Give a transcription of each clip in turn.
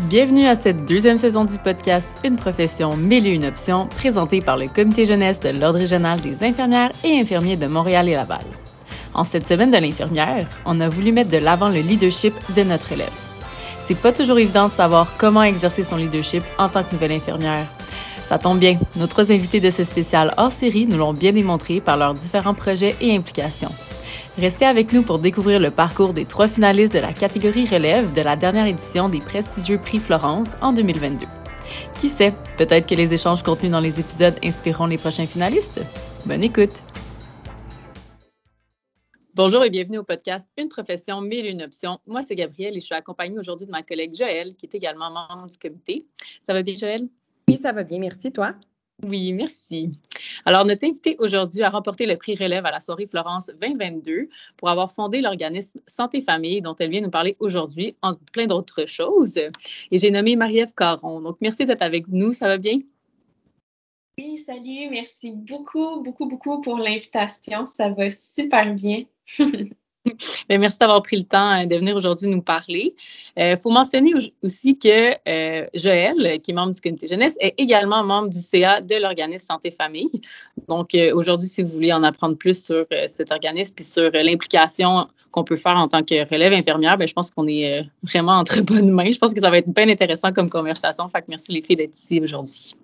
Bienvenue à cette deuxième saison du podcast Une profession, mille et une options, présentée par le Comité jeunesse de l'Ordre régional des infirmières et infirmiers de Montréal et Laval. En cette semaine de l'infirmière, on a voulu mettre de l'avant le leadership de notre élève. C'est pas toujours évident de savoir comment exercer son leadership en tant que nouvelle infirmière. Ça tombe bien, nos trois invités de ce spécial hors série nous l'ont bien démontré par leurs différents projets et implications. Restez avec nous pour découvrir le parcours des trois finalistes de la catégorie relève de la dernière édition des prestigieux Prix Florence en 2022. Qui sait, peut-être que les échanges contenus dans les épisodes inspireront les prochains finalistes? Bonne écoute! Bonjour et bienvenue au podcast Une profession, mille une options. Moi, c'est Gabrielle et je suis accompagnée aujourd'hui de ma collègue Joëlle, qui est également membre du comité. Ça va bien, Joëlle? Oui, ça va bien, merci. Toi? Oui, merci. Alors, notre invité aujourd'hui a remporté le prix Relève à la soirée Florence 2022 pour avoir fondé l'organisme Santé Famille dont elle vient nous parler aujourd'hui, entre plein d'autres choses. Et j'ai nommé Marie-Ève Caron. Donc, merci d'être avec nous. Ça va bien? Oui, salut. Merci beaucoup, beaucoup, beaucoup pour l'invitation. Ça va super bien. Ben, merci d'avoir pris le temps euh, de venir aujourd'hui nous parler. Il euh, faut mentionner aussi que euh, Joël, qui est membre du comité jeunesse, est également membre du CA de l'organisme Santé Famille. Donc, aujourd'hui, si vous voulez en apprendre plus sur cet organisme et sur l'implication qu'on peut faire en tant que relève infirmière, ben, je pense qu'on est vraiment entre bonnes mains. Je pense que ça va être bien intéressant comme conversation. Fait que merci les filles d'être ici aujourd'hui.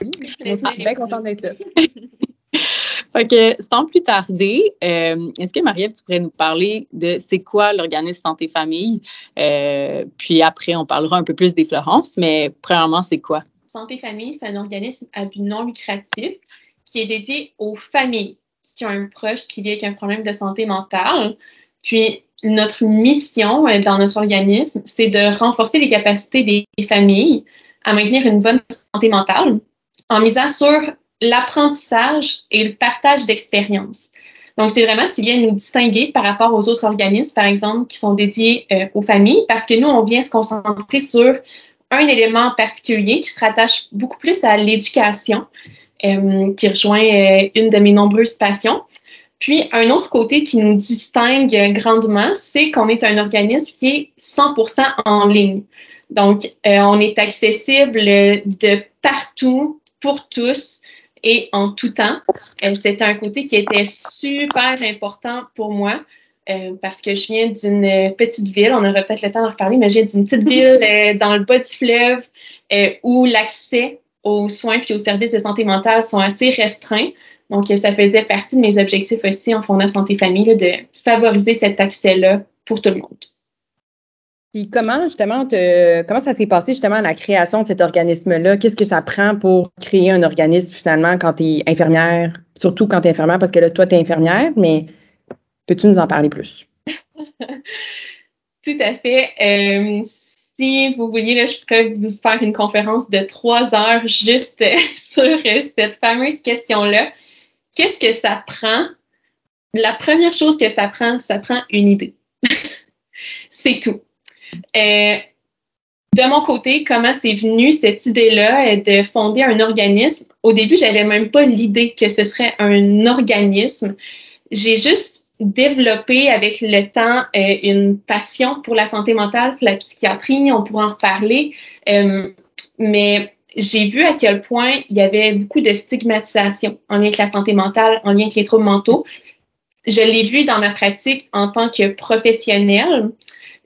Oui, je suis bien contente d'être là. fait sans plus tarder, euh, est-ce que Marie-Ève, tu pourrais nous parler de c'est quoi l'organisme Santé Famille? Euh, puis après, on parlera un peu plus des Florences, mais premièrement, c'est quoi? Santé Famille, c'est un organisme à but non lucratif qui est dédié aux familles qui ont un proche qui vit avec un problème de santé mentale. Puis, notre mission euh, dans notre organisme, c'est de renforcer les capacités des familles à maintenir une bonne santé mentale en misant sur l'apprentissage et le partage d'expériences. Donc, c'est vraiment ce qui vient nous distinguer par rapport aux autres organismes, par exemple, qui sont dédiés euh, aux familles, parce que nous, on vient se concentrer sur un élément particulier qui se rattache beaucoup plus à l'éducation, euh, qui rejoint euh, une de mes nombreuses passions. Puis, un autre côté qui nous distingue grandement, c'est qu'on est un organisme qui est 100% en ligne. Donc, on est accessible de partout, pour tous et en tout temps. Euh, c'était un côté qui était super important pour moi. Euh, parce que je viens d'une petite ville, on aura peut-être le temps d'en reparler, mais je viens d'une petite ville euh, dans le bas du fleuve où l'accès aux soins et aux services de santé mentale sont assez restreints. Donc, ça faisait partie de mes objectifs aussi en fondant Santé Famille, de favoriser cet accès-là pour tout le monde. Puis comment justement comment ça s'est passé justement la création de cet organisme-là? Qu'est-ce que ça prend pour créer un organisme finalement quand tu es infirmière, surtout quand tu es infirmière, parce que là, toi, tu es infirmière, mais peux-tu nous en parler plus? Tout à fait. Euh, si vous vouliez, là, je pourrais vous faire une conférence de trois heures juste sur cette fameuse question-là. Qu'est-ce que ça prend? La première chose que ça prend, ça prend une idée. C'est tout. Euh, de mon côté, comment c'est venu cette idée-là euh, de fonder un organisme? Au début, j'avais même pas l'idée que ce serait un organisme. J'ai juste développé avec le temps euh, une passion pour la santé mentale, pour la psychiatrie, on pourra en reparler. mais j'ai vu à quel point il y avait beaucoup de stigmatisation en lien avec la santé mentale, en lien avec les troubles mentaux. Je l'ai vu dans ma pratique en tant que professionnelle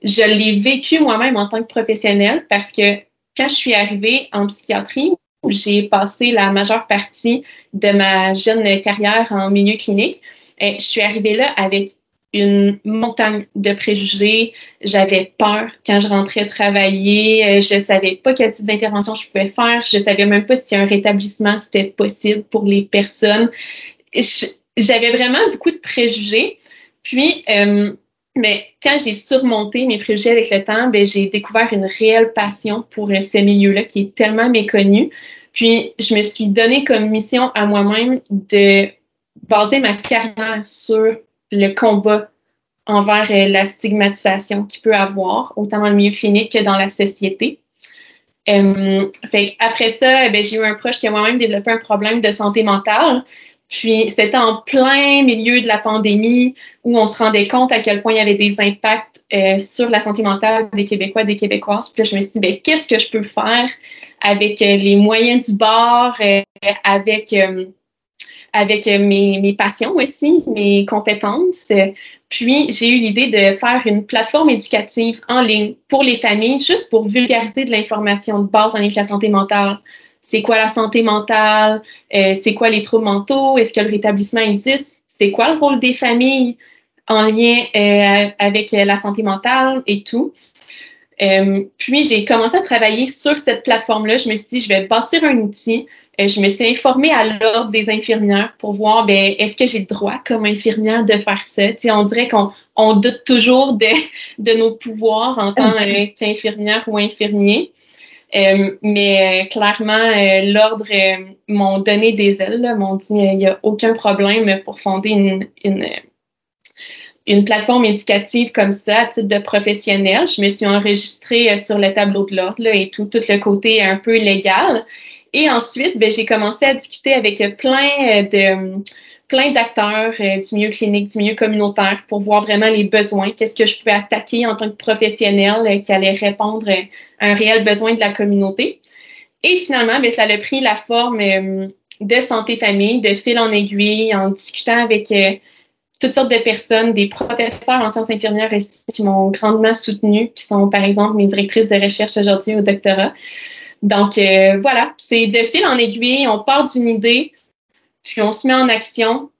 je l'ai vécu moi-même en tant que professionnelle parce que quand je suis arrivée en psychiatrie, j'ai passé la majeure partie de ma jeune carrière en milieu clinique. Et je suis arrivée là avec une montagne de préjugés. J'avais peur quand je rentrais travailler. Je savais pas quel type d'intervention je pouvais faire. Je savais même pas si un rétablissement c'était possible pour les personnes. J'avais vraiment beaucoup de préjugés. Puis, euh, mais quand j'ai surmonté mes préjugés avec le temps, ben, j'ai découvert une réelle passion pour euh, ce milieu-là qui est tellement méconnu. Puis, je me suis donné comme mission à moi-même de baser ma carrière sur le combat envers euh, la stigmatisation qu'il peut avoir, autant dans le milieu clinique que dans la société. Euh, fait après ça, ben, j'ai eu un proche qui a moi-même développé un problème de santé mentale. Puis c'était en plein milieu de la pandémie où on se rendait compte à quel point il y avait des impacts euh, sur la santé mentale des Québécois, des Québécoises. Puis je me suis dit, ben, qu'est-ce que je peux faire avec euh, les moyens du bord, euh, avec avec mes, mes passions aussi, mes compétences? Puis, j'ai eu l'idée de faire une plateforme éducative en ligne pour les familles, juste pour vulgariser de l'information de base en lien avec la santé mentale. C'est quoi la santé mentale? Euh, c'est quoi les troubles mentaux? Est-ce que le rétablissement existe? C'est quoi le rôle des familles en lien euh, avec la santé mentale et tout? Euh, puis, j'ai commencé à travailler sur cette plateforme-là. Je me suis dit, je vais bâtir un outil euh, je me suis informée à l'ordre des infirmières pour voir, ben, est-ce que j'ai le droit comme infirmière de faire ça? on dirait qu'on on doute toujours de, de nos pouvoirs en tant euh, qu'infirmière ou infirmier. Euh, mais clairement, l'ordre m'ont donné des ailes, m'ont dit il n'y a aucun problème pour fonder une, une, une, plateforme éducative comme ça à titre de professionnel. Je me suis enregistrée sur le tableau de l'ordre et tout, tout le côté un peu légal. Et ensuite, ben, j'ai commencé à discuter avec plein euh, de plein d'acteurs euh, du milieu clinique, du milieu communautaire pour voir vraiment les besoins, qu'est-ce que je pouvais attaquer en tant que professionnel euh, qui allait répondre à un réel besoin de la communauté. Et finalement, ben, ça a pris la forme de santé famille, de fil en aiguille, en discutant avec toutes sortes de personnes, des professeurs en sciences infirmières qui m'ont grandement soutenue, qui sont par exemple mes directrices de recherche aujourd'hui au doctorat. Donc euh, voilà, c'est de fil en aiguille, on part d'une idée, puis on se met en action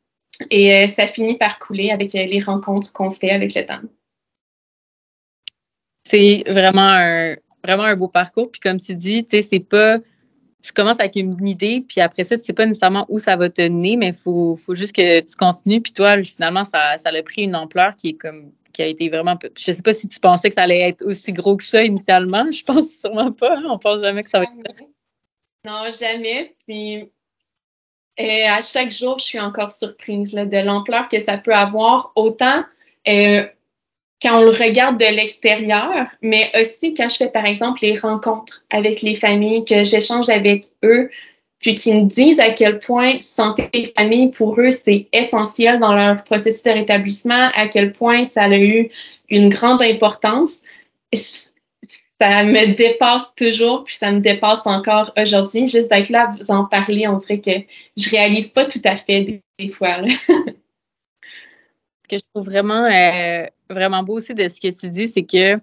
et euh, ça finit par couler avec euh, les rencontres qu'on fait avec le temps. C'est vraiment un, vraiment un beau parcours. Puis comme tu dis, tu sais, c'est pas. Tu commences avec une idée, puis après ça, tu sais pas nécessairement où ça va te mener, mais il faut, faut, juste que tu continues. Puis toi, finalement, ça, ça a pris une ampleur qui est comme qui a été vraiment. Je sais pas si tu pensais que ça allait être aussi gros que ça initialement. Je pense sûrement pas. Hein. On pense jamais que ça va être. Non, jamais. Puis euh, à chaque jour, je suis encore surprise de l'ampleur que ça peut avoir, autant euh, quand on le regarde de l'extérieur, mais aussi quand je fais, par exemple, les rencontres avec les familles, que j'échange avec eux, puis qui me disent à quel point santé et famille, pour eux, c'est essentiel dans leur processus de rétablissement, à quel point ça a eu une grande importance. Ça me dépasse toujours, puis ça me dépasse encore aujourd'hui. Juste d'être là vous en parler, on dirait que je réalise pas tout à fait des, fois. Ce que je trouve vraiment, euh, vraiment beau aussi de ce que tu dis, c'est que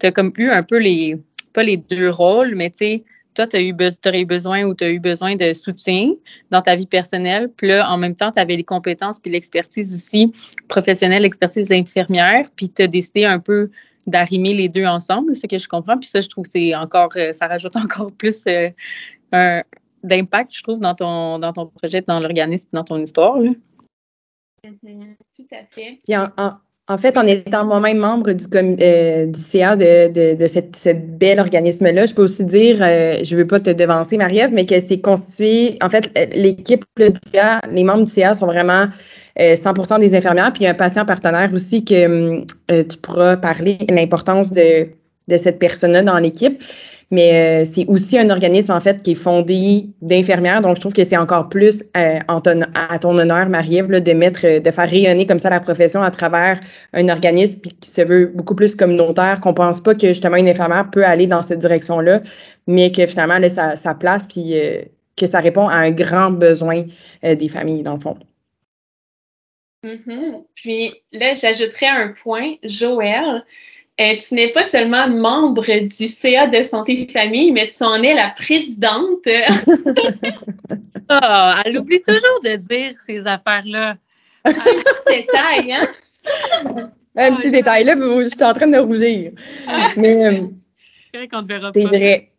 tu as comme eu un peu les, pas les deux rôles, mais tu sais, toi, tu eu aurais eu besoin ou tu as eu besoin de soutien dans ta vie personnelle. Puis là, en même temps, tu avais les compétences puis l'expertise aussi professionnelle, l'expertise infirmière. Puis tu as décidé un peu d'arrimer les deux ensemble, c'est ce que je comprends. Puis ça, je trouve que c'est encore, euh, ça rajoute encore plus euh, d'impact, je trouve, dans ton, dans ton projet, dans l'organisme, dans ton histoire. Mm-hmm. tout à fait. Puis en fait, en étant moi-même membre du, euh, du CA de, de, cette, ce bel organisme-là, je peux aussi dire, euh, je ne veux pas te devancer, Marie-Ève, mais que c'est constitué, en fait, l'équipe du CA, les membres du CA sont vraiment 100% euh, des infirmières, puis a un patient partenaire aussi que tu pourras parler l'importance de, de cette personne-là dans l'équipe mais euh, c'est aussi un organisme, en fait, qui est fondé d'infirmières. Donc, je trouve que c'est encore plus euh, à ton honneur, Marie-Ève, de mettre, euh, de faire rayonner comme ça la profession à travers un organisme qui se veut beaucoup plus communautaire, qu'on pense pas que, justement, une infirmière peut aller dans cette direction-là, mais que, finalement, là, ça, ça place, puis que ça répond à un grand besoin des familles, dans le fond. Mm-hmm. Puis là, j'ajouterais un point, Joël. Euh, tu n'es pas seulement membre du CA de Santé et Famille, mais tu en es la présidente. oh, elle oublie toujours de dire ces affaires-là. Un petit détail, hein? Un petit détail, là, je suis en train de rougir. mais c'est vrai.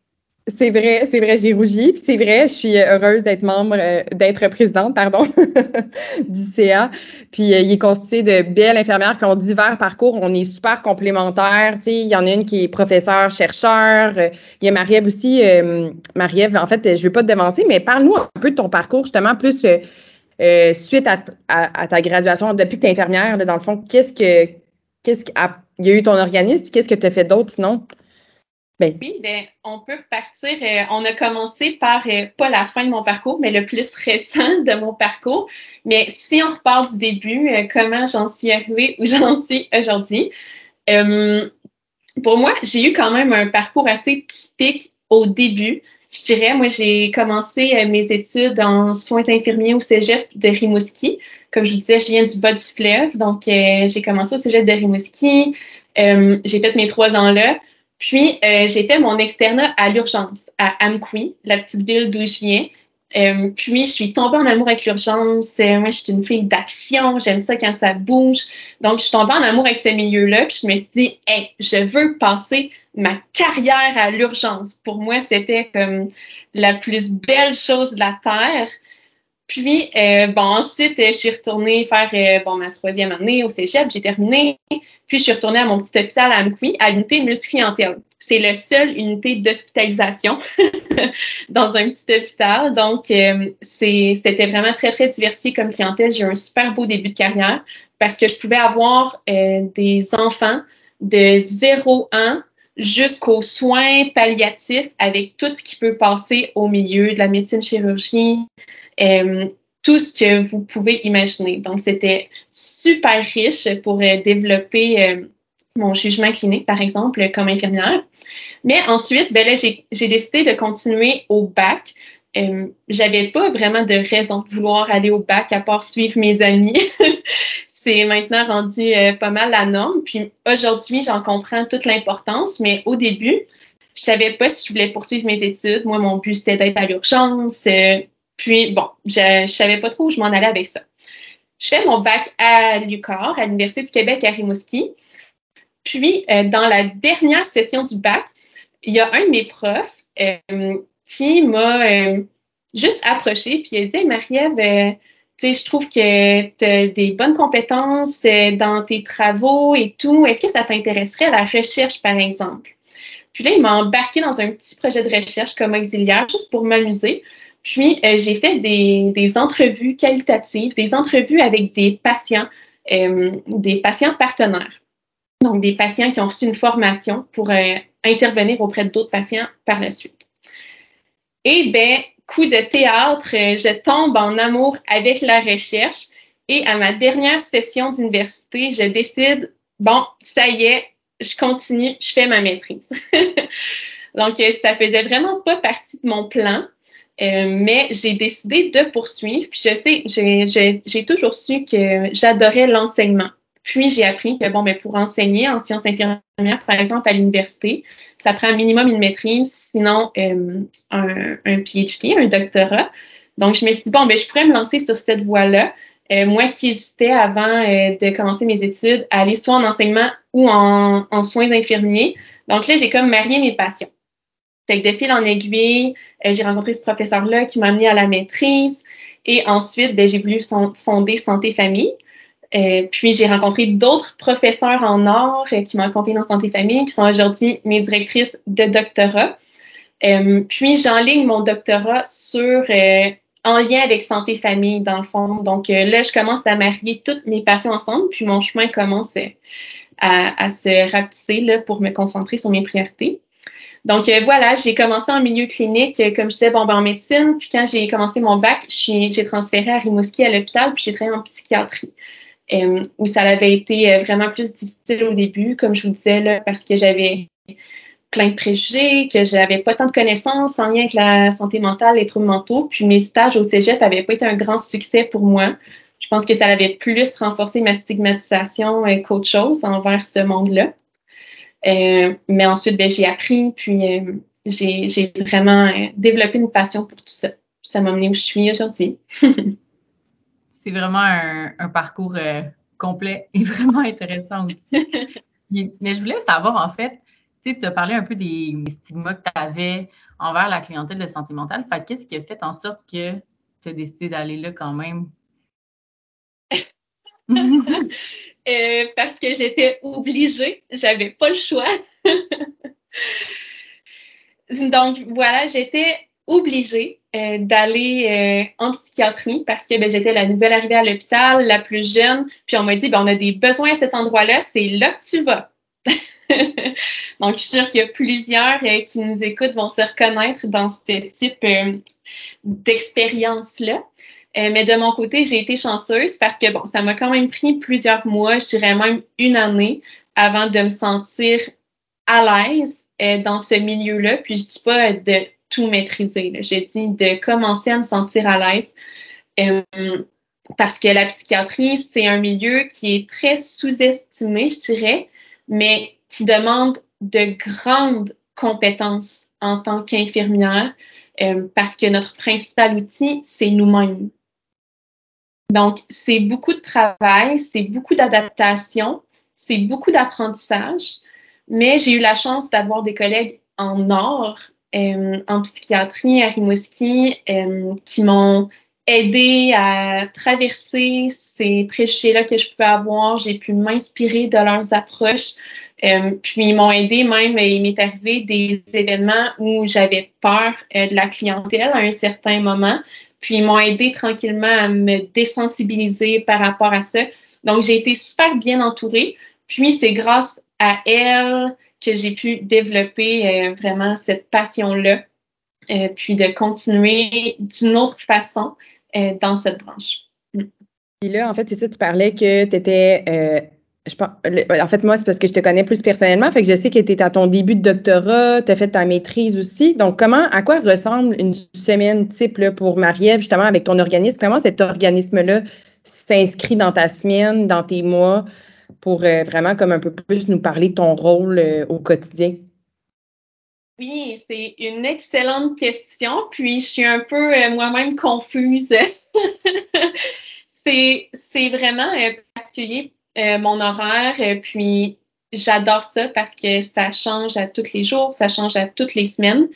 C'est vrai, c'est vrai, j'ai rougi. C'est vrai, je suis heureuse d'être membre, euh, d'être présidente, pardon, du CA. Puis euh, il est constitué de belles infirmières qui ont divers parcours. On est super complémentaires. Il y en a une qui est professeure, chercheur. il y a Marie-Ève aussi. Euh, Marie-Ève, en fait, je ne veux pas te devancer, mais parle-nous un peu de ton parcours, justement, plus suite à, à, ta graduation, depuis que tu es infirmière, dans le fond, qu'est-ce que qu'est-ce qu'il y a eu ton organisme, puis qu'est-ce que tu as fait d'autre sinon? Ben. Oui, ben, on peut repartir. Euh, on a commencé par, euh, pas la fin de mon parcours, mais le plus récent de mon parcours. Mais si on repart du début, euh, comment j'en suis arrivée où j'en suis aujourd'hui? pour moi, j'ai eu quand même un parcours assez typique au début. Je dirais, moi, j'ai commencé mes études en soins infirmiers au cégep de Rimouski. Comme je vous disais, je viens du bas du fleuve, donc j'ai commencé au cégep de Rimouski. j'ai fait mes trois ans là. Puis, euh, j'ai fait mon externat à l'urgence, à Amqui, la petite ville d'où je viens. Euh, puis, je suis tombée en amour avec l'urgence. Euh, moi, je suis une fille d'action. J'aime ça quand ça bouge. Donc, je suis tombée en amour avec ce milieu-là. Puis, je me suis dit, hey, je veux passer ma carrière à l'urgence. Pour moi, c'était comme la plus belle chose de la Terre. Puis, euh, bon, ensuite, je suis retournée faire euh, bon, ma troisième année au cégep, j'ai terminé. Puis, je suis retournée à mon petit hôpital à Amqui, à l'unité multiclientèle. C'est la seule unité d'hospitalisation dans un petit hôpital. Donc, euh, c'était vraiment très, très diversifié comme clientèle. J'ai eu un super beau début de carrière parce que je pouvais avoir des enfants de 0 ans jusqu'aux soins palliatifs avec tout ce qui peut passer au milieu de la médecine chirurgie, euh, tout ce que vous pouvez imaginer. Donc, c'était super riche pour euh, développer euh, mon jugement clinique, par exemple, comme infirmière. Mais ensuite, ben là, j'ai décidé de continuer au bac. Euh, j'avais pas vraiment de raison de vouloir aller au bac à part suivre mes amis. c'est maintenant rendu pas mal la norme. Puis aujourd'hui, j'en comprends toute l'importance, mais au début, je savais pas si je voulais poursuivre mes études. Moi, mon but, c'était d'être à l'urgence, puis, bon, je ne savais pas trop où je m'en allais avec ça. Je fais mon bac à l'UQAR, à l'Université du Québec à Rimouski. Puis, euh, dans la dernière session du bac, il y a un de mes profs euh, qui m'a euh, juste approché, puis il a dit Marie-Ève, je trouve que tu as des bonnes compétences dans tes travaux et tout. Est-ce que ça t'intéresserait la recherche, par exemple? Puis là, il m'a embarqué dans un petit projet de recherche comme auxiliaire, juste pour m'amuser. Puis, euh, j'ai fait des, entrevues qualitatives, des entrevues avec des patients, euh, des patients partenaires. Donc, des patients qui ont reçu une formation pour euh, intervenir auprès d'autres patients par la suite. Et bien, coup de théâtre, je tombe en amour avec la recherche. Et à ma dernière session d'université, je décide, bon, ça y est, je continue, je fais ma maîtrise. Donc, ça faisait vraiment pas partie de mon plan. Euh, mais j'ai décidé de poursuivre. Puis je sais, j'ai toujours su que j'adorais l'enseignement. Puis j'ai appris que bon, mais pour enseigner en sciences infirmières, par exemple à l'université, ça prend un minimum une maîtrise, sinon euh, un, un, PhD, un doctorat. Donc je me suis dit bon, ben je pourrais me lancer sur cette voie-là. Euh, moi qui hésitais avant de commencer mes études à aller soit en enseignement ou en, en soins d'infirmiers. Donc là, j'ai comme marié mes passions. Fait que de fil en aiguille, euh, j'ai rencontré ce professeur-là qui m'a amené à la maîtrise. Et ensuite, ben, j'ai voulu fonder Santé Famille. Euh, puis j'ai rencontré d'autres professeurs en or euh, qui m'ont accompagné dans Santé Famille, qui sont aujourd'hui mes directrices de doctorat. puis j'enligne mon doctorat sur en lien avec Santé Famille, dans le fond. Donc là, je commence à marier toutes mes passions ensemble, puis mon chemin commence à, à se rapetisser là, pour me concentrer sur mes priorités. Donc euh, voilà, j'ai commencé en milieu clinique, euh, comme je disais, bon, ben, en médecine. Puis quand j'ai commencé mon bac, j'ai transféré à Rimouski à l'hôpital, puis j'ai travaillé en psychiatrie. Euh, où ça avait été vraiment plus difficile au début, comme je vous disais, là, parce que j'avais plein de préjugés, que j'avais pas tant de connaissances en lien avec la santé mentale, les troubles mentaux. Puis mes stages au cégep n'avaient pas été un grand succès pour moi. Je pense que ça avait plus renforcé ma stigmatisation qu'autre chose envers ce monde-là. Euh, mais ensuite, ben, j'ai appris, puis euh, j'ai vraiment euh, développé une passion pour tout ça. ça m'a amené où je suis aujourd'hui. C'est vraiment un, un parcours complet et vraiment intéressant aussi. mais je voulais savoir, en fait, tu as parlé un peu des stigmas que tu avais envers la clientèle de santé mentale. Fait qu'est-ce qui a fait en sorte que tu as décidé d'aller là quand même? Euh, parce que j'étais obligée, j'avais pas le choix. Donc voilà, j'étais obligée euh, d'aller euh, en psychiatrie parce que ben, j'étais la nouvelle arrivée à l'hôpital, la plus jeune. Puis on m'a dit, ben, on a des besoins à cet endroit-là, c'est là que tu vas. Donc, je suis sûre qu'il y a plusieurs qui nous écoutent vont se reconnaître dans ce type d'expérience-là. Euh, mais de mon côté, j'ai été chanceuse parce que bon, ça m'a quand même pris plusieurs mois, je dirais même une année, avant de me sentir à l'aise dans ce milieu-là. Puis je dis pas de tout maîtriser. J'ai dit de commencer à me sentir à l'aise. parce que la psychiatrie, c'est un milieu qui est très sous-estimé, je dirais, mais qui demande de grandes compétences en tant qu'infirmière euh, parce que notre principal outil, c'est nous-mêmes. Donc, c'est beaucoup de travail, c'est beaucoup d'adaptation, c'est beaucoup d'apprentissage, mais j'ai eu la chance d'avoir des collègues en or, euh, en psychiatrie à Rimouski, euh, qui m'ont aidé à traverser ces préjugés-là que je pouvais avoir. J'ai pu m'inspirer de leurs approches. Euh, puis ils m'ont aidé même, il m'est arrivé des événements où j'avais peur de la clientèle à un certain moment. Puis ils m'ont aidé tranquillement à me désensibiliser par rapport à ça. Donc j'ai été super bien entourée. Puis c'est grâce à elle que j'ai pu développer euh, vraiment cette passion-là. puis de continuer d'une autre façon dans cette branche. Puis là, en fait, c'est ça, tu parlais que tu étais en fait, moi, c'est parce que je te connais plus personnellement. Fait que je sais que tu es à ton début de doctorat, tu as fait ta maîtrise aussi. Donc, comment, à quoi ressemble une semaine type là, pour Marie-Ève, justement, avec ton organisme? Comment cet organisme-là s'inscrit dans ta semaine, dans tes mois, pour euh, vraiment comme un peu plus nous parler de ton rôle euh, au quotidien? Oui, c'est une excellente question. Puis, je suis un peu euh, moi-même confuse. c'est vraiment particulier euh, mon horaire. Euh, puis j'adore ça parce que ça change à tous les jours, ça change à toutes les semaines.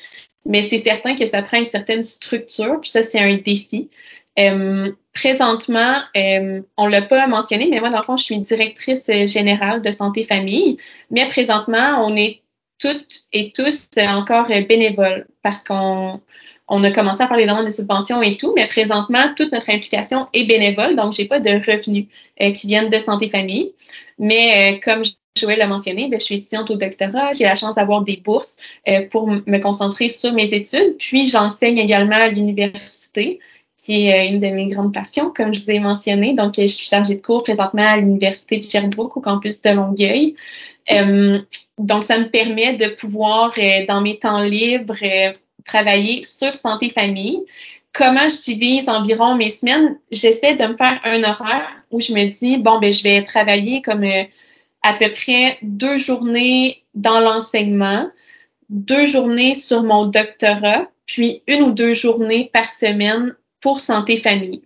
Mais c'est certain que ça prend une certaine structure, puis ça, c'est un défi. Euh, présentement, euh, on l'a pas mentionné, mais moi, dans le fond, je suis directrice générale de santé famille. Mais présentement, on est toutes et tous encore bénévoles parce qu'on on a commencé à faire les demandes de subventions et tout, mais présentement, toute notre implication est bénévole, donc j'ai pas de revenus euh, qui viennent de santé famille. Mais euh, comme Joël l'a mentionné, ben, je suis étudiante au doctorat, j'ai la chance d'avoir des bourses euh, pour me concentrer sur mes études, puis j'enseigne également à l'université qui est une de mes grandes passions, comme je vous ai mentionné. Donc, je suis chargée de cours présentement à l'Université de Sherbrooke, au campus de Longueuil. donc, ça me permet de pouvoir, dans mes temps libres, travailler sur santé famille. Comment je divise environ mes semaines? J'essaie de me faire un horaire où je me dis, bon, ben, je vais travailler comme euh, à peu près deux journées dans l'enseignement, deux journées sur mon doctorat, puis une ou deux journées par semaine pour santé famille.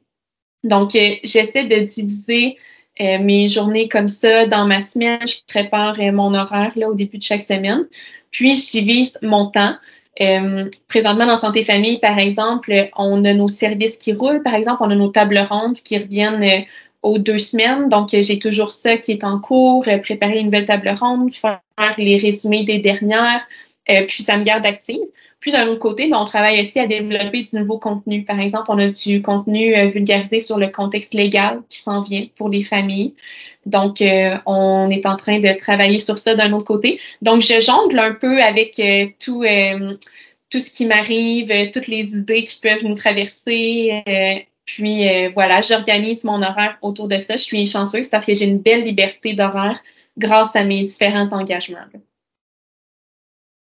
Donc, euh, j'essaie de diviser euh, mes journées comme ça dans ma semaine. Je prépare mon horaire là, au début de chaque semaine. Puis, je divise mon temps. Euh, présentement, dans Santé Famille, par exemple, on a nos services qui roulent. Par exemple, on a nos tables rondes qui reviennent euh, aux deux semaines. Donc, j'ai toujours ça qui est en cours, euh, préparer une nouvelle table ronde, faire les résumés des dernières, puis ça me garde active. Puis d'un autre côté, on travaille aussi à développer du nouveau contenu. Par exemple, on a du contenu euh, vulgarisé sur le contexte légal qui s'en vient pour les familles. Donc, euh, on est en train de travailler sur ça d'un autre côté. Donc, je jongle un peu avec euh, tout, tout ce qui m'arrive, toutes les idées qui peuvent nous traverser. puis voilà, j'organise mon horaire autour de ça. Je suis chanceuse parce que j'ai une belle liberté d'horaire grâce à mes différents engagements.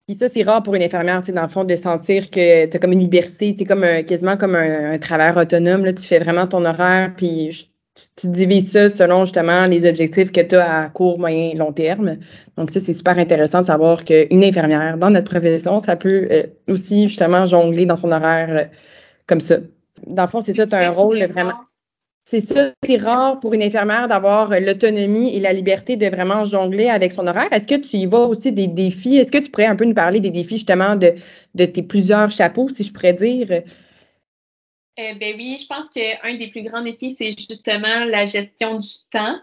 Puis ça, c'est rare pour une infirmière, tu sais, dans le fond, de sentir que tu as comme une liberté, tu es comme quasiment comme un, travailleur autonome, là, tu fais vraiment ton horaire, puis tu divises ça selon justement les objectifs que tu as à court, moyen, long terme. Donc ça, c'est super intéressant de savoir qu'une infirmière, dans notre profession, ça peut euh, aussi justement jongler dans son horaire euh, comme ça. Dans le fond, c'est ça, tu as un rôle vraiment c'est ça, c'est rare pour une infirmière d'avoir euh, l'autonomie et la liberté de vraiment jongler avec son horaire. Est-ce que tu y vois aussi des défis? Est-ce que tu pourrais un peu nous parler des défis justement de, de tes plusieurs chapeaux, si je pourrais dire? Euh, ben oui, je pense qu'un des plus grands défis, c'est justement la gestion du temps.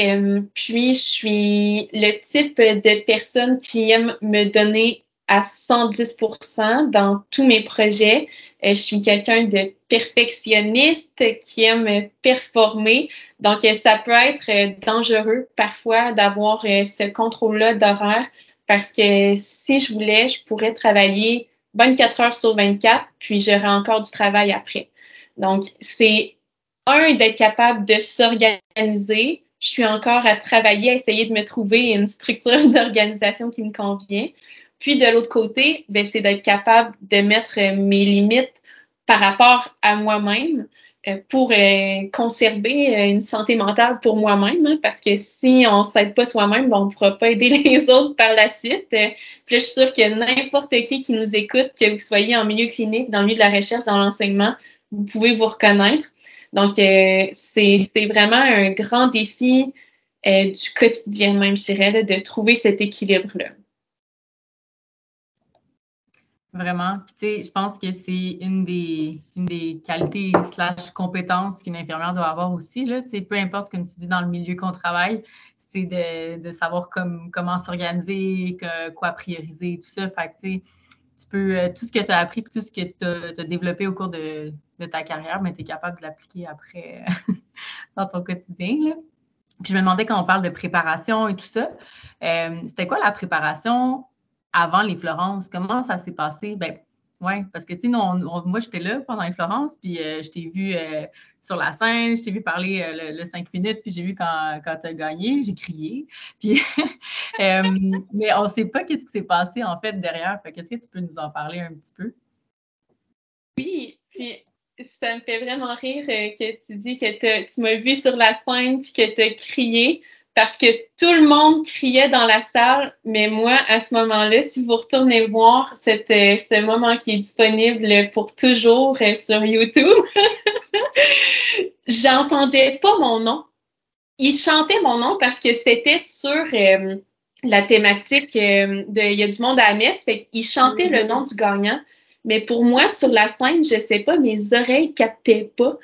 Euh, puis, je suis le type de personne qui aime me donner à 110% dans tous mes projets. Euh, je suis quelqu'un de perfectionniste qui aime performer. Donc, euh, ça peut être euh, dangereux parfois d'avoir ce contrôle-là d'horaire parce que si je voulais, je pourrais travailler 24 heures sur 24, puis j'aurais encore du travail après. Donc, c'est un d'être capable de s'organiser. Je suis encore à travailler, à essayer de me trouver une structure d'organisation qui me convient. Puis de l'autre côté, ben, c'est d'être capable de mettre mes limites par rapport à moi-même euh, pour euh, conserver euh, une santé mentale pour moi-même, hein, parce que si on ne s'aide pas soi-même, ben, on ne pourra pas aider les autres par la suite. là, je suis sûre que n'importe qui qui nous écoute, que vous soyez en milieu clinique, dans le milieu de la recherche, dans l'enseignement, vous pouvez vous reconnaître. Donc, c'est vraiment un grand défi du quotidien même, je dirais, de trouver cet équilibre-là. Vraiment. Puis, tu sais, je pense que c'est une des, des qualités slash compétences qu'une infirmière doit avoir aussi. Là. Tu sais, peu importe, comme tu dis, dans le milieu qu'on travaille, c'est de, de, savoir comme, comment s'organiser, quoi prioriser, tout ça. Fait que, tu sais, tu peux, euh, tout ce que tu as appris, tout ce que tu as, développé au cours de, de ta carrière, mais tu es capable de l'appliquer après dans ton quotidien. Là. Puis je me demandais quand on parle de préparation et tout ça, euh, c'était quoi la préparation avant les Florences. Comment ça s'est passé? Ben, oui, parce que, tu sais, moi, j'étais là pendant les Florences, puis euh, je t'ai vu euh, sur la scène, je t'ai vu parler euh, le, cinq minutes, puis j'ai vu quand, quand tu as gagné, j'ai crié. Puis, mais on ne sait pas qu'est-ce qui s'est passé, en fait, derrière. Qu'est-ce que tu peux nous en parler un petit peu? Oui, puis ça me fait vraiment rire que tu dis que tu m'as vu sur la scène, puis que tu as crié parce que tout le monde criait dans la salle, mais moi, à ce moment-là, si vous retournez voir cette, euh, ce moment qui est disponible pour toujours euh, sur YouTube, j'entendais pas mon nom. Il chantait mon nom parce que c'était sur euh, la thématique de Il y a du monde à la messe, fait qu'il chantait le nom du gagnant. Mais pour moi, sur la scène, je sais pas, mes oreilles captaient pas.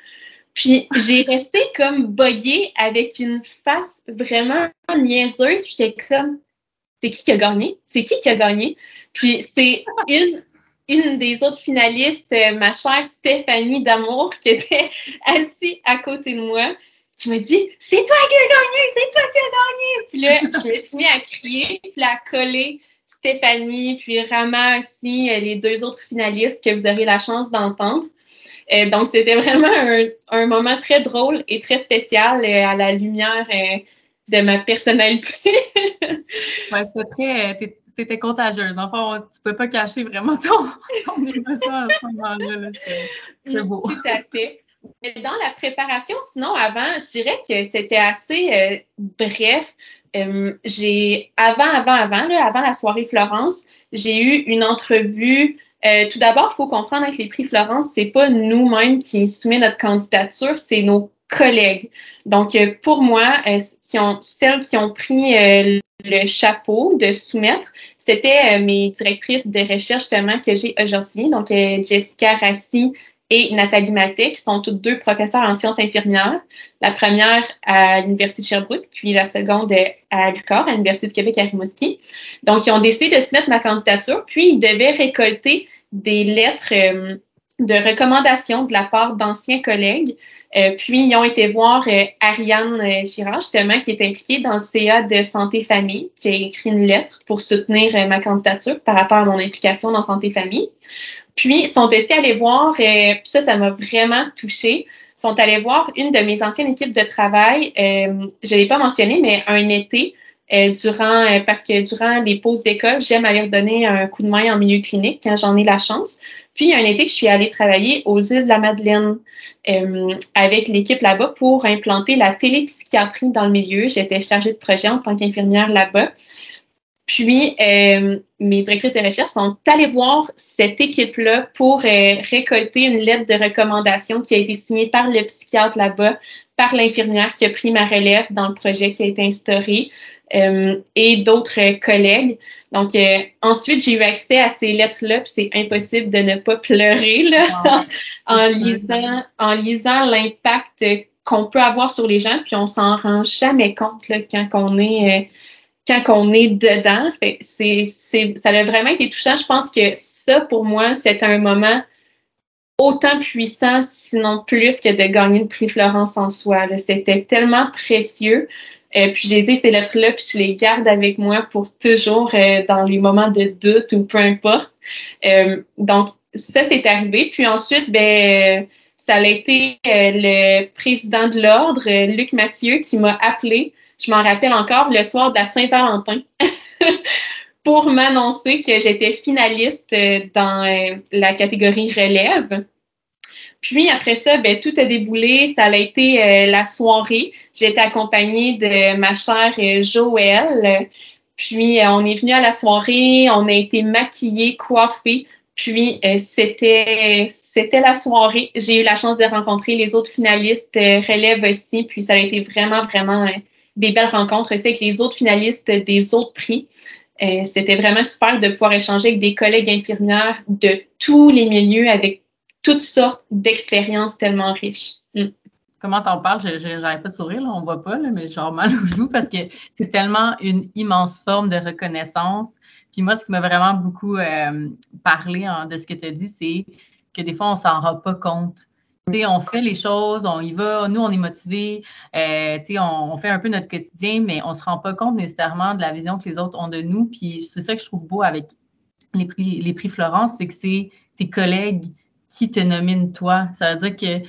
Puis j'ai resté comme buggée avec une face vraiment niaiseuse. Puis j'étais comme, c'est qui qui a gagné? C'est qui qui a gagné? Puis c'est une, une des autres finalistes, euh, ma chère Stéphanie D'Amour, qui était assise à côté de moi, qui me dit C'est toi qui as gagné, c'est toi qui as gagné. Puis là, je me suis mis à crier, puis à coller Stéphanie, puis Rama aussi, euh, les deux autres finalistes que vous aurez la chance d'entendre. Euh, donc, c'était vraiment un, moment très drôle et très spécial euh, à la lumière euh, de ma personnalité. ouais, c'était très. T'étais contagieuse. Enfin, tu peux pas cacher vraiment ton, ton émotion à ce moment-là. C'est beau. Tout à fait. Dans la préparation, sinon, avant, je dirais que c'était assez bref. j'ai avant, avant, avant, là, avant la soirée Florence, j'ai eu une entrevue euh, tout d'abord, il faut comprendre que les prix Florence, c'est pas nous-mêmes qui soumettons notre candidature, c'est nos collègues. Donc, euh, pour moi, euh, celles qui ont pris le chapeau de soumettre, c'était mes directrices de recherche justement que j'ai aujourd'hui. Donc, Jessica Rassi et Nathalie Maté, qui sont toutes deux professeurs en sciences infirmières. La première à l'Université de Sherbrooke, puis la seconde à l'UQAR, à l'Université du Québec à Rimouski. Donc, ils ont décidé de soumettre ma candidature, puis ils devaient récolter des lettres euh, de recommandation de la part d'anciens collègues. Euh, puis, ils ont été voir euh, Ariane Girard, justement, qui est impliquée dans le CA de Santé Famille, qui a écrit une lettre pour soutenir ma candidature par rapport à mon implication dans Santé Famille. Puis, ils sont aussi allés voir, puis ça, ça m'a vraiment touchée, sont allés voir une de mes anciennes équipes de travail, je ne l'ai pas mentionné, mais un été, euh, durant, euh, parce que durant les pauses d'école, j'aime aller redonner un coup de main en milieu clinique quand j'en ai la chance. Puis, un été que je suis allée travailler aux îles de la Madeleine euh, avec l'équipe là-bas pour implanter la télépsychiatrie dans le milieu. J'étais chargée de projet en tant qu'infirmière là-bas. Puis, euh, mes directrices de recherche sont allées voir cette équipe-là pour récolter une lettre de recommandation qui a été signée par le psychiatre là-bas, par l'infirmière qui a pris ma relève dans le projet qui a été instauré, euh, et d'autres collègues. Donc, euh, ensuite, j'ai eu accès à ces lettres-là, puis c'est impossible de ne pas pleurer là, en, lisant, en lisant l'impact qu'on peut avoir sur les gens, puis on s'en rend jamais compte là, quand on est quand on est dedans. Fait, c'est, c'est, ça a vraiment été touchant. Je pense que ça, pour moi, c'était un moment autant puissant, sinon plus, que de gagner le prix Florence en soi. C'était tellement précieux. Euh, puis j'ai dit ces lettres-là, puis je les garde avec moi pour toujours euh, dans les moments de doute ou peu importe. Euh, donc, ça, c'est arrivé. Puis ensuite, ben, ça a été le président de l'ordre, Luc Mathieu, qui m'a appelé. Je m'en rappelle encore le soir de la Saint-Valentin. pour m'annoncer que j'étais finaliste dans la catégorie relève. Puis après ça, ben, tout a déboulé. Ça a été euh, la soirée. Été accompagnée de ma chère euh, Joëlle. Puis euh, on est venu à la soirée, on a été maquillés, coiffés. Puis c'était c'était la soirée. J'ai eu la chance de rencontrer les autres finalistes relève aussi. Puis ça a été vraiment vraiment des belles rencontres aussi avec les autres finalistes des autres prix. c'était vraiment super de pouvoir échanger avec des collègues infirmières de tous les milieux, avec toutes sortes d'expériences tellement riches. Mm. Comment t'en parles? J'arrive pas de sourire, là, on voit pas, là, mais genre mal au joue parce que c'est tellement une immense forme de reconnaissance. Puis moi, ce qui m'a vraiment beaucoup euh, parlé de ce que tu as dit, c'est que des fois, on s'en rend pas compte. On fait les choses, on y va, nous, on est motivés, euh, on, on, fait un peu notre quotidien, mais on ne se rend pas compte nécessairement de la vision que les autres ont de nous. Puis c'est ça que je trouve beau avec les prix, les prix Florence, c'est que c'est tes collègues qui te nomine toi. Ça veut dire que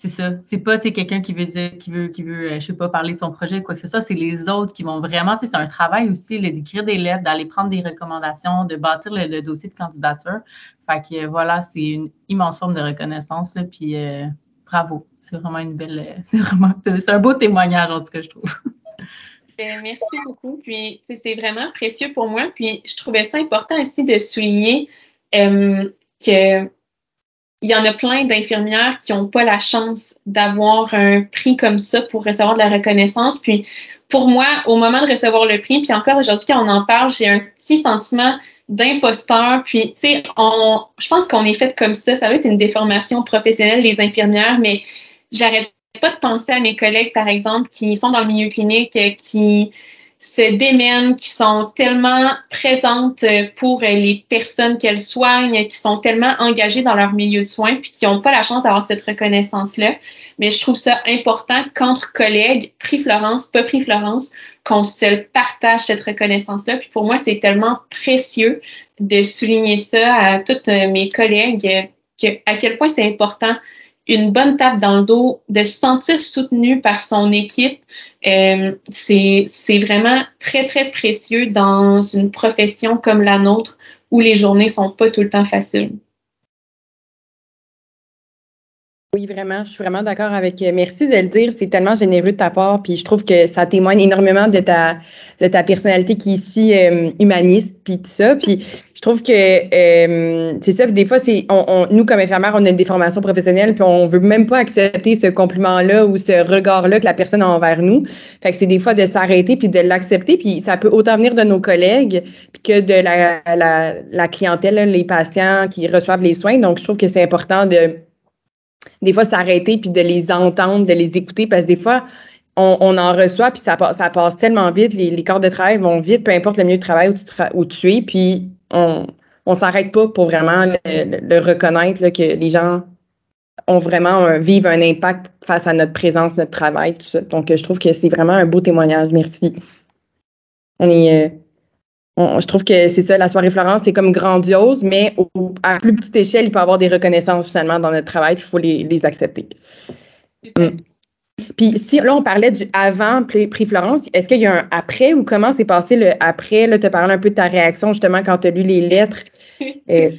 c'est ça. C'est pas quelqu'un qui veut dire, qui veut, qui veut, euh, je sais pas, parler de son projet, quoi que ce soit. C'est les autres qui vont vraiment, c'est un travail aussi d'écrire des lettres, d'aller prendre des recommandations, de bâtir le, dossier de candidature. Fait que voilà, c'est une immense forme de reconnaissance. puis euh, bravo. C'est vraiment une belle. Euh, c'est vraiment c'est un beau témoignage, en tout cas, je trouve. Ben, merci beaucoup. Puis, c'est vraiment précieux pour moi. Puis, je trouvais ça important aussi de souligner que il y en a plein d'infirmières qui n'ont pas la chance d'avoir un prix comme ça pour recevoir de la reconnaissance. Puis pour moi, au moment de recevoir le prix, puis encore aujourd'hui quand on en parle, j'ai un petit sentiment d'imposteur. Puis tu sais, on, je pense qu'on est fait comme ça. Ça va être une déformation professionnelle des infirmières, mais j'arrête pas de penser à mes collègues, par exemple, qui sont dans le milieu clinique, qui se démènent, qui sont tellement présentes pour les personnes qu'elles soignent, qui sont tellement engagées dans leur milieu de soins, puis qui n'ont pas la chance d'avoir cette reconnaissance-là. Mais je trouve ça important qu'entre collègues, prix Florence, pas prix Florence, qu'on se partage cette reconnaissance-là. Puis pour moi, c'est tellement précieux de souligner ça à toutes mes collègues, que, à quel point c'est important une bonne tape dans le dos, de se sentir soutenu par son équipe, euh, c'est vraiment très, très précieux dans une profession comme la nôtre où les journées sont pas tout le temps faciles. Oui, vraiment, je suis vraiment d'accord avec. Euh, merci de le dire, c'est tellement généreux de ta part, puis je trouve que ça témoigne énormément de ta de ta personnalité qui est si euh, humaniste, puis tout ça. Puis je trouve que euh, c'est ça. des fois, c'est on, nous comme infirmières, on a des formations professionnelles, puis on veut même pas accepter ce compliment-là ou ce regard-là que la personne a envers nous. Fait que c'est des fois de s'arrêter puis de l'accepter. Puis ça peut autant venir de nos collègues puis que de la, la, la clientèle, les patients qui reçoivent les soins. Donc je trouve que c'est important de des fois s'arrêter puis de les entendre, de les écouter parce que des fois, on, en reçoit puis ça, ça passe tellement vite, les, les corps de travail vont vite, peu importe le milieu de travail où tu, où tu es, puis on on s'arrête pas pour vraiment le, reconnaître là, que les gens ont vraiment euh, vivent un impact face à notre présence, notre travail, tout ça. Donc, je trouve que c'est vraiment un beau témoignage. Merci. On est, je trouve que c'est ça, la soirée Florence, c'est comme grandiose, mais à plus petite échelle, il peut y avoir des reconnaissances finalement dans notre travail, puis il faut les, accepter. Mm. Puis si là, on parlait du avant prix, Florence, est-ce qu'il y a un après ou comment s'est passé le après? Là, tu as parlé un peu de ta réaction justement quand tu as lu les lettres. Euh,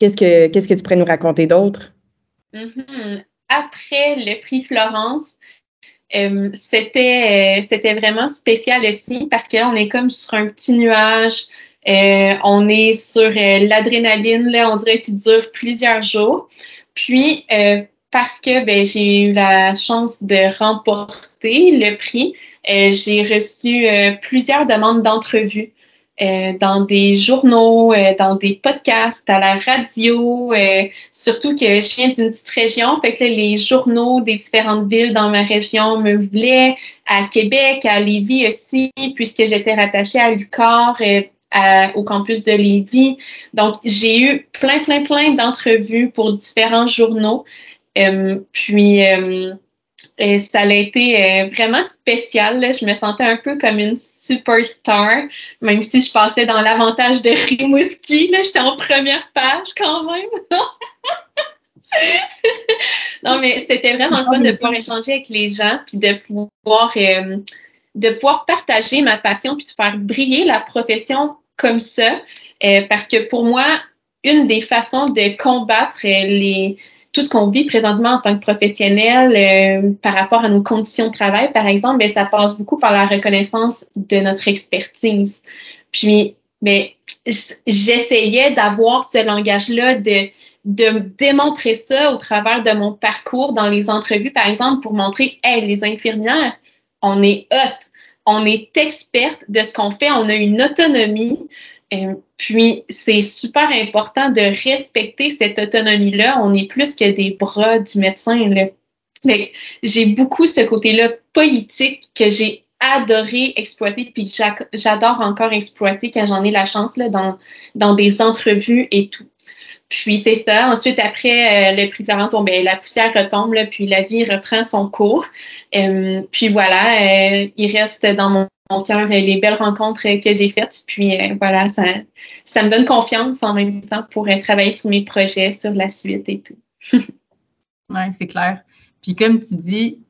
qu'est-ce, que, qu'est-ce que tu pourrais nous raconter d'autre? Mm-hmm. Après le prix Florence, euh, c'était, euh, c'était vraiment spécial aussi parce que là, on est comme sur un petit nuage. Euh, on est sur l'adrénaline, là, on dirait qu'il dure plusieurs jours. Puis, parce que ben, j'ai eu la chance de remporter le prix, j'ai reçu plusieurs demandes d'entrevue euh, dans des journaux, euh, dans des podcasts, à la radio, euh, surtout que je viens d'une petite région, fait que les journaux des différentes villes dans ma région me voulaient, à Québec, à Lévis aussi, puisque j'étais rattachée à l'UQAR, au campus de Lévis. Donc, j'ai eu plein, plein, plein d'entrevues pour différents journaux. puis, et ça a été euh, vraiment spécial. Là. Je me sentais un peu comme une superstar, même si je passais dans l'avantage de Rimouski. J'étais en première page quand même. non, mais c'était vraiment fun de pouvoir échanger avec les gens, puis de pouvoir, euh, de pouvoir partager ma passion, puis de faire briller la profession comme ça. Euh, parce que pour moi, une des façons de combattre les, tout ce qu'on vit présentement en tant que professionnel euh, par rapport à nos conditions de travail, par exemple, bien, ça passe beaucoup par la reconnaissance de notre expertise. Puis, bien, j'essayais d'avoir ce langage-là, de, de démontrer ça au travers de mon parcours dans les entrevues, par exemple, pour montrer, hey, les infirmières, on est hot, on est experte de ce qu'on fait, on a une autonomie, puis, c'est super important de respecter cette autonomie-là. On est plus que des bras du médecin. J'ai beaucoup ce côté-là politique que j'ai adoré exploiter, puis j'adore encore exploiter quand j'en ai la chance là, dans, dans des entrevues et tout. Puis c'est ça. Ensuite, après euh, le prix Florence, bon, ben, la poussière retombe, puis la vie reprend son cours. Euh, puis voilà, il reste dans mon cœur les belles rencontres que j'ai faites. Puis euh, voilà, ça, me donne confiance en même temps pour euh, travailler sur mes projets, sur la suite et tout. oui, c'est clair. Puis comme tu dis,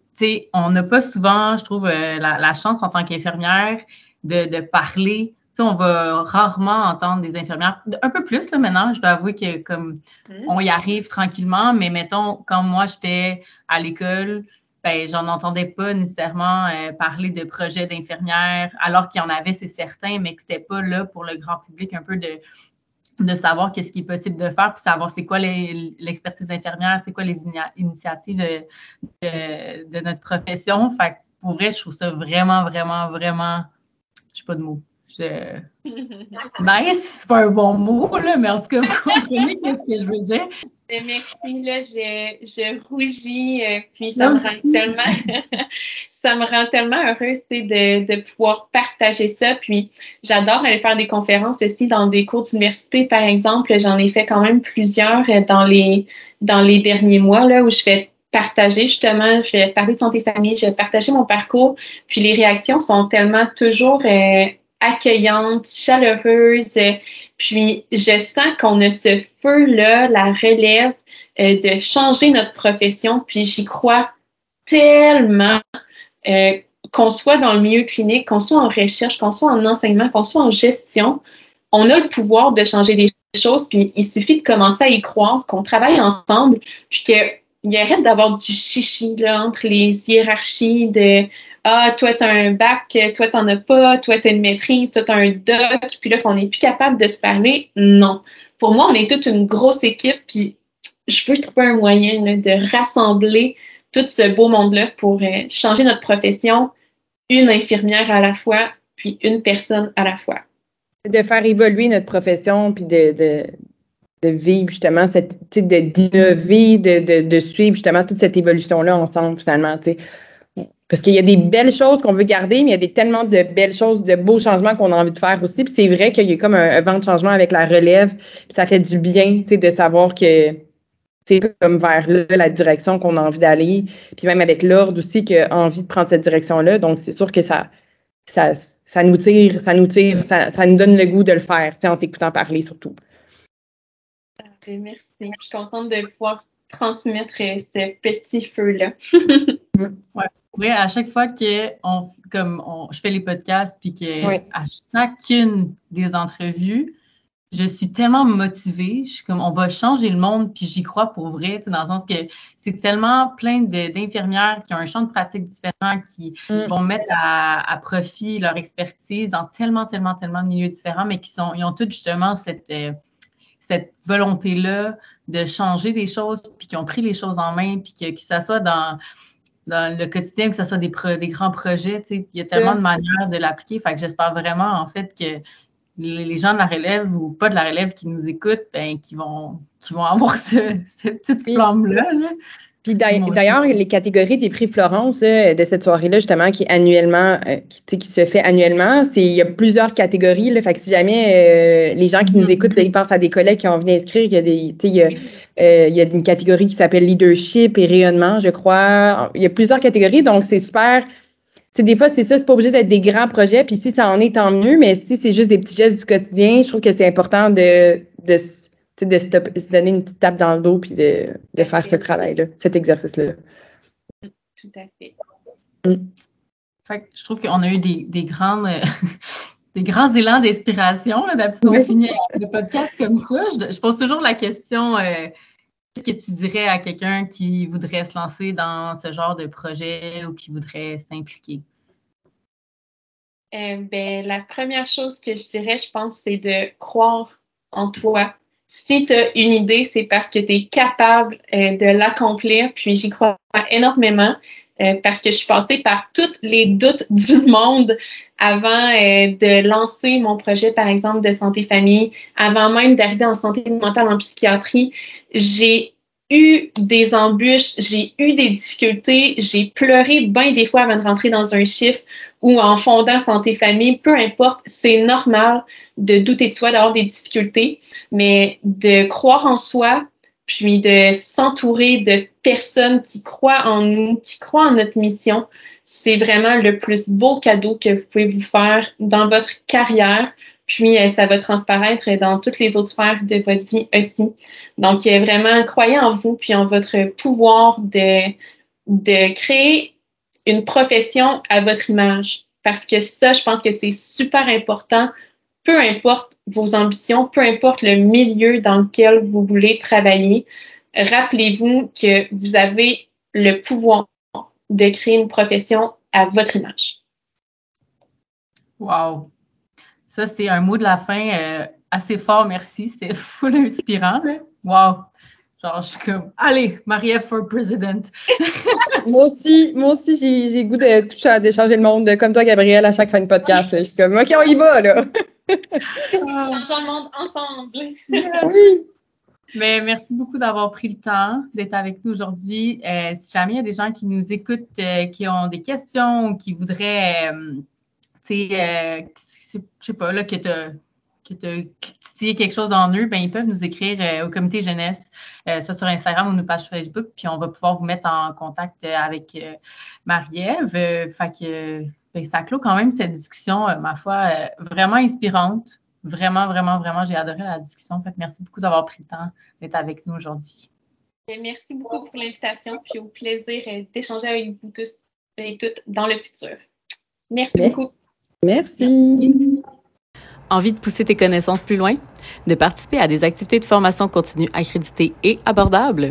on n'a pas souvent, je trouve, euh, la, chance en tant qu'infirmière de, parler. On va rarement entendre des infirmières, un peu plus là maintenant, je dois avouer que comme mmh. on y arrive tranquillement, mais mettons, quand moi j'étais à l'école, ben, j'en entendais pas nécessairement euh, parler de projets d'infirmières, alors qu'il y en avait, c'est certain, mais que c'était pas là pour le grand public un peu de, de savoir qu'est-ce qui est possible de faire, puis savoir c'est quoi l'expertise infirmière, c'est quoi les initiatives de, de, notre profession. Fait pour vrai, je trouve ça vraiment, vraiment, vraiment, je sais pas de mots. Nice, c'est pas un bon mot, là, mais en tout cas, vous comprenez qu'est-ce que je veux dire. Merci, là, je, je rougis, euh, puis ça me rend tellement, ça me rend tellement heureuse, de, de pouvoir partager ça. Puis j'adore aller faire des conférences aussi dans des cours d'université, par exemple. J'en ai fait quand même plusieurs euh, dans les, dans les derniers mois, là, où je fais partager justement, je vais parler de santé famille, je vais partager mon parcours, puis les réactions sont tellement toujours euh, accueillante, chaleureuse. Puis je sens qu'on a ce feu-là, la relève euh, de changer notre profession. Puis j'y crois tellement. Euh, qu'on soit dans le milieu clinique, qu'on soit en recherche, qu'on soit en enseignement, qu'on soit en gestion, on a le pouvoir de changer les choses, puis il suffit de commencer à y croire, qu'on travaille ensemble, puis qu'il arrête d'avoir du chichi là, entre les hiérarchies de ah, toi, tu as un bac, toi, tu n'en as pas, toi, tu as une maîtrise, toi, tu as un doc, puis là, qu'on n'est plus capable de se parler. Non. Pour moi, on est toute une grosse équipe, puis je peux trouver un moyen de rassembler tout ce beau monde-là pour euh, changer notre profession, une infirmière à la fois, puis une personne à la fois. De faire évoluer notre profession, puis de, de, de vivre justement cette, d'innover, de, de, de, suivre justement toute cette évolution-là ensemble, finalement, tu sais. Parce qu'il y a des belles choses qu'on veut garder, mais il y a des, tellement de belles choses, de beaux changements qu'on a envie de faire aussi. Puis c'est vrai qu'il y a comme un, vent de changement avec la relève. Puis ça fait du bien, tu sais, de savoir que c'est comme vers là la direction qu'on a envie d'aller. Puis même avec l'ordre aussi qui a envie de prendre cette direction-là. Donc c'est sûr que ça, ça, ça nous tire, ça nous tire, ça, ça nous donne le goût de le faire, tu sais, en t'écoutant parler surtout. Merci. Je suis contente de pouvoir transmettre ce petit feu-là. ouais. Oui, à chaque fois que on, comme je fais les podcasts, puis que à chacune des entrevues, je suis tellement motivée. Je suis comme, on va changer le monde, puis j'y crois pour vrai, dans le sens que c'est tellement plein d'infirmières qui ont un champ de pratique différent, qui mm. vont mettre à, profit leur expertise dans tellement, tellement, tellement de milieux différents, mais qui sont, ils ont toutes justement cette, euh, cette volonté-là de changer des choses, puis qui ont pris les choses en main, puis que, que ça soit dans dans le quotidien, que ce soit des, des grands projets. Il y a tellement de manières de l'appliquer. Fait que j'espère vraiment, en fait, que les, gens de la relève ou pas de la relève qui nous écoutent, ben, qui, vont, qui vont avoir ce, cette petite flamme-là. Puis d'ailleurs, les catégories des prix Florence de cette soirée-là, justement, qui annuellement, euh, qui, qui, se fait annuellement, c'est il y a plusieurs catégories. Là, fait que si jamais euh, les gens qui nous mm-hmm. écoutent, là, ils pensent à des collègues qui ont envie d'inscrire, il y a des, il y a, euh, il y a une catégorie qui s'appelle leadership et rayonnement, je crois. Il y a plusieurs catégories, donc c'est super des fois, c'est ça, c'est pas obligé d'être des grands projets, puis si ça en est, tant mieux, mais si c'est juste des petits gestes du quotidien, je trouve que c'est important de, de, de se donner une petite tape dans le dos puis de, de faire ce travail-là, cet exercice-là. Tout à fait. Mm. Fait je trouve qu'on a eu des, des grandes. des grands élans d'inspiration, d'habitude, on finit le podcast comme ça. Je, pose toujours la question euh, Qu'est-ce que tu dirais à quelqu'un qui voudrait se lancer dans ce genre de projet ou qui voudrait s'impliquer? Euh, ben, la première chose que je dirais, je pense, c'est de croire en toi. Si tu as une idée, c'est parce que tu es capable euh, de l'accomplir. Puis j'y crois énormément. Euh, parce que je suis passée par tous les doutes du monde avant euh, de lancer mon projet, par exemple, de santé famille, avant même d'arriver en santé mentale en psychiatrie. J'ai eu des embûches, j'ai eu des difficultés, j'ai pleuré bien des fois avant de rentrer dans un chiffre ou en fondant santé famille, peu importe, c'est normal de douter de soi, d'avoir des difficultés, mais de croire en soi, puis de s'entourer de personnes qui croient en nous, qui croient en notre mission, c'est vraiment le plus beau cadeau que vous pouvez vous faire dans votre carrière. Puis euh, ça va transparaître dans toutes les autres sphères de votre vie aussi. Donc euh, vraiment, croyez en vous puis en votre pouvoir de, de créer une profession à votre image. Parce que ça, je pense que c'est super important peu importe vos ambitions, peu importe le milieu dans lequel vous voulez travailler, rappelez-vous que vous avez le pouvoir de créer une profession à votre image. Wow! Ça, c'est un mot de la fin euh, assez fort, merci. C'est full inspirant. Wow! Genre, je suis comme, allez, Marie-Ève for president. moi aussi, moi aussi, j'ai goût de toucher d'échanger le monde, comme toi, Gabrielle, à chaque fin de podcast. Je suis comme, OK, on y va, là. Changeons le monde ensemble. Oui. Mais merci beaucoup d'avoir pris le temps d'être avec nous aujourd'hui. Euh, si jamais il y a des gens qui nous écoutent, euh, qui ont des questions ou qui voudraient, euh, tu sais, je sais pas, là, que tu que quelque chose en eux, ben, ils peuvent nous écrire au comité jeunesse, soit sur Instagram ou nos pages Facebook, puis on va pouvoir vous mettre en contact avec Marie-Ève. fait que ça clôt quand même cette discussion, euh, ma foi, euh, vraiment inspirante. Vraiment, vraiment, vraiment, j'ai adoré la discussion. Fait merci beaucoup d'avoir pris le temps d'être avec nous aujourd'hui. Merci beaucoup pour l'invitation, puis au plaisir euh, d'échanger avec vous tous et toutes dans le futur. Merci, beaucoup. Merci. Envie de pousser tes connaissances plus loin? De participer à des activités de formation continue accréditées et abordables?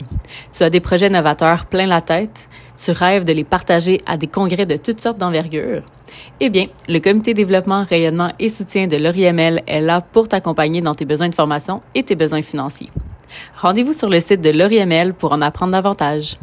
Tu as des projets novateurs plein la tête? Tu rêves de les partager à des congrès de toutes sortes d'envergure? Eh bien, le Comité développement, rayonnement et soutien de l'ORIML est là pour t'accompagner dans tes besoins de formation et tes besoins financiers. Rendez-vous sur le site de l'ORIML pour en apprendre davantage.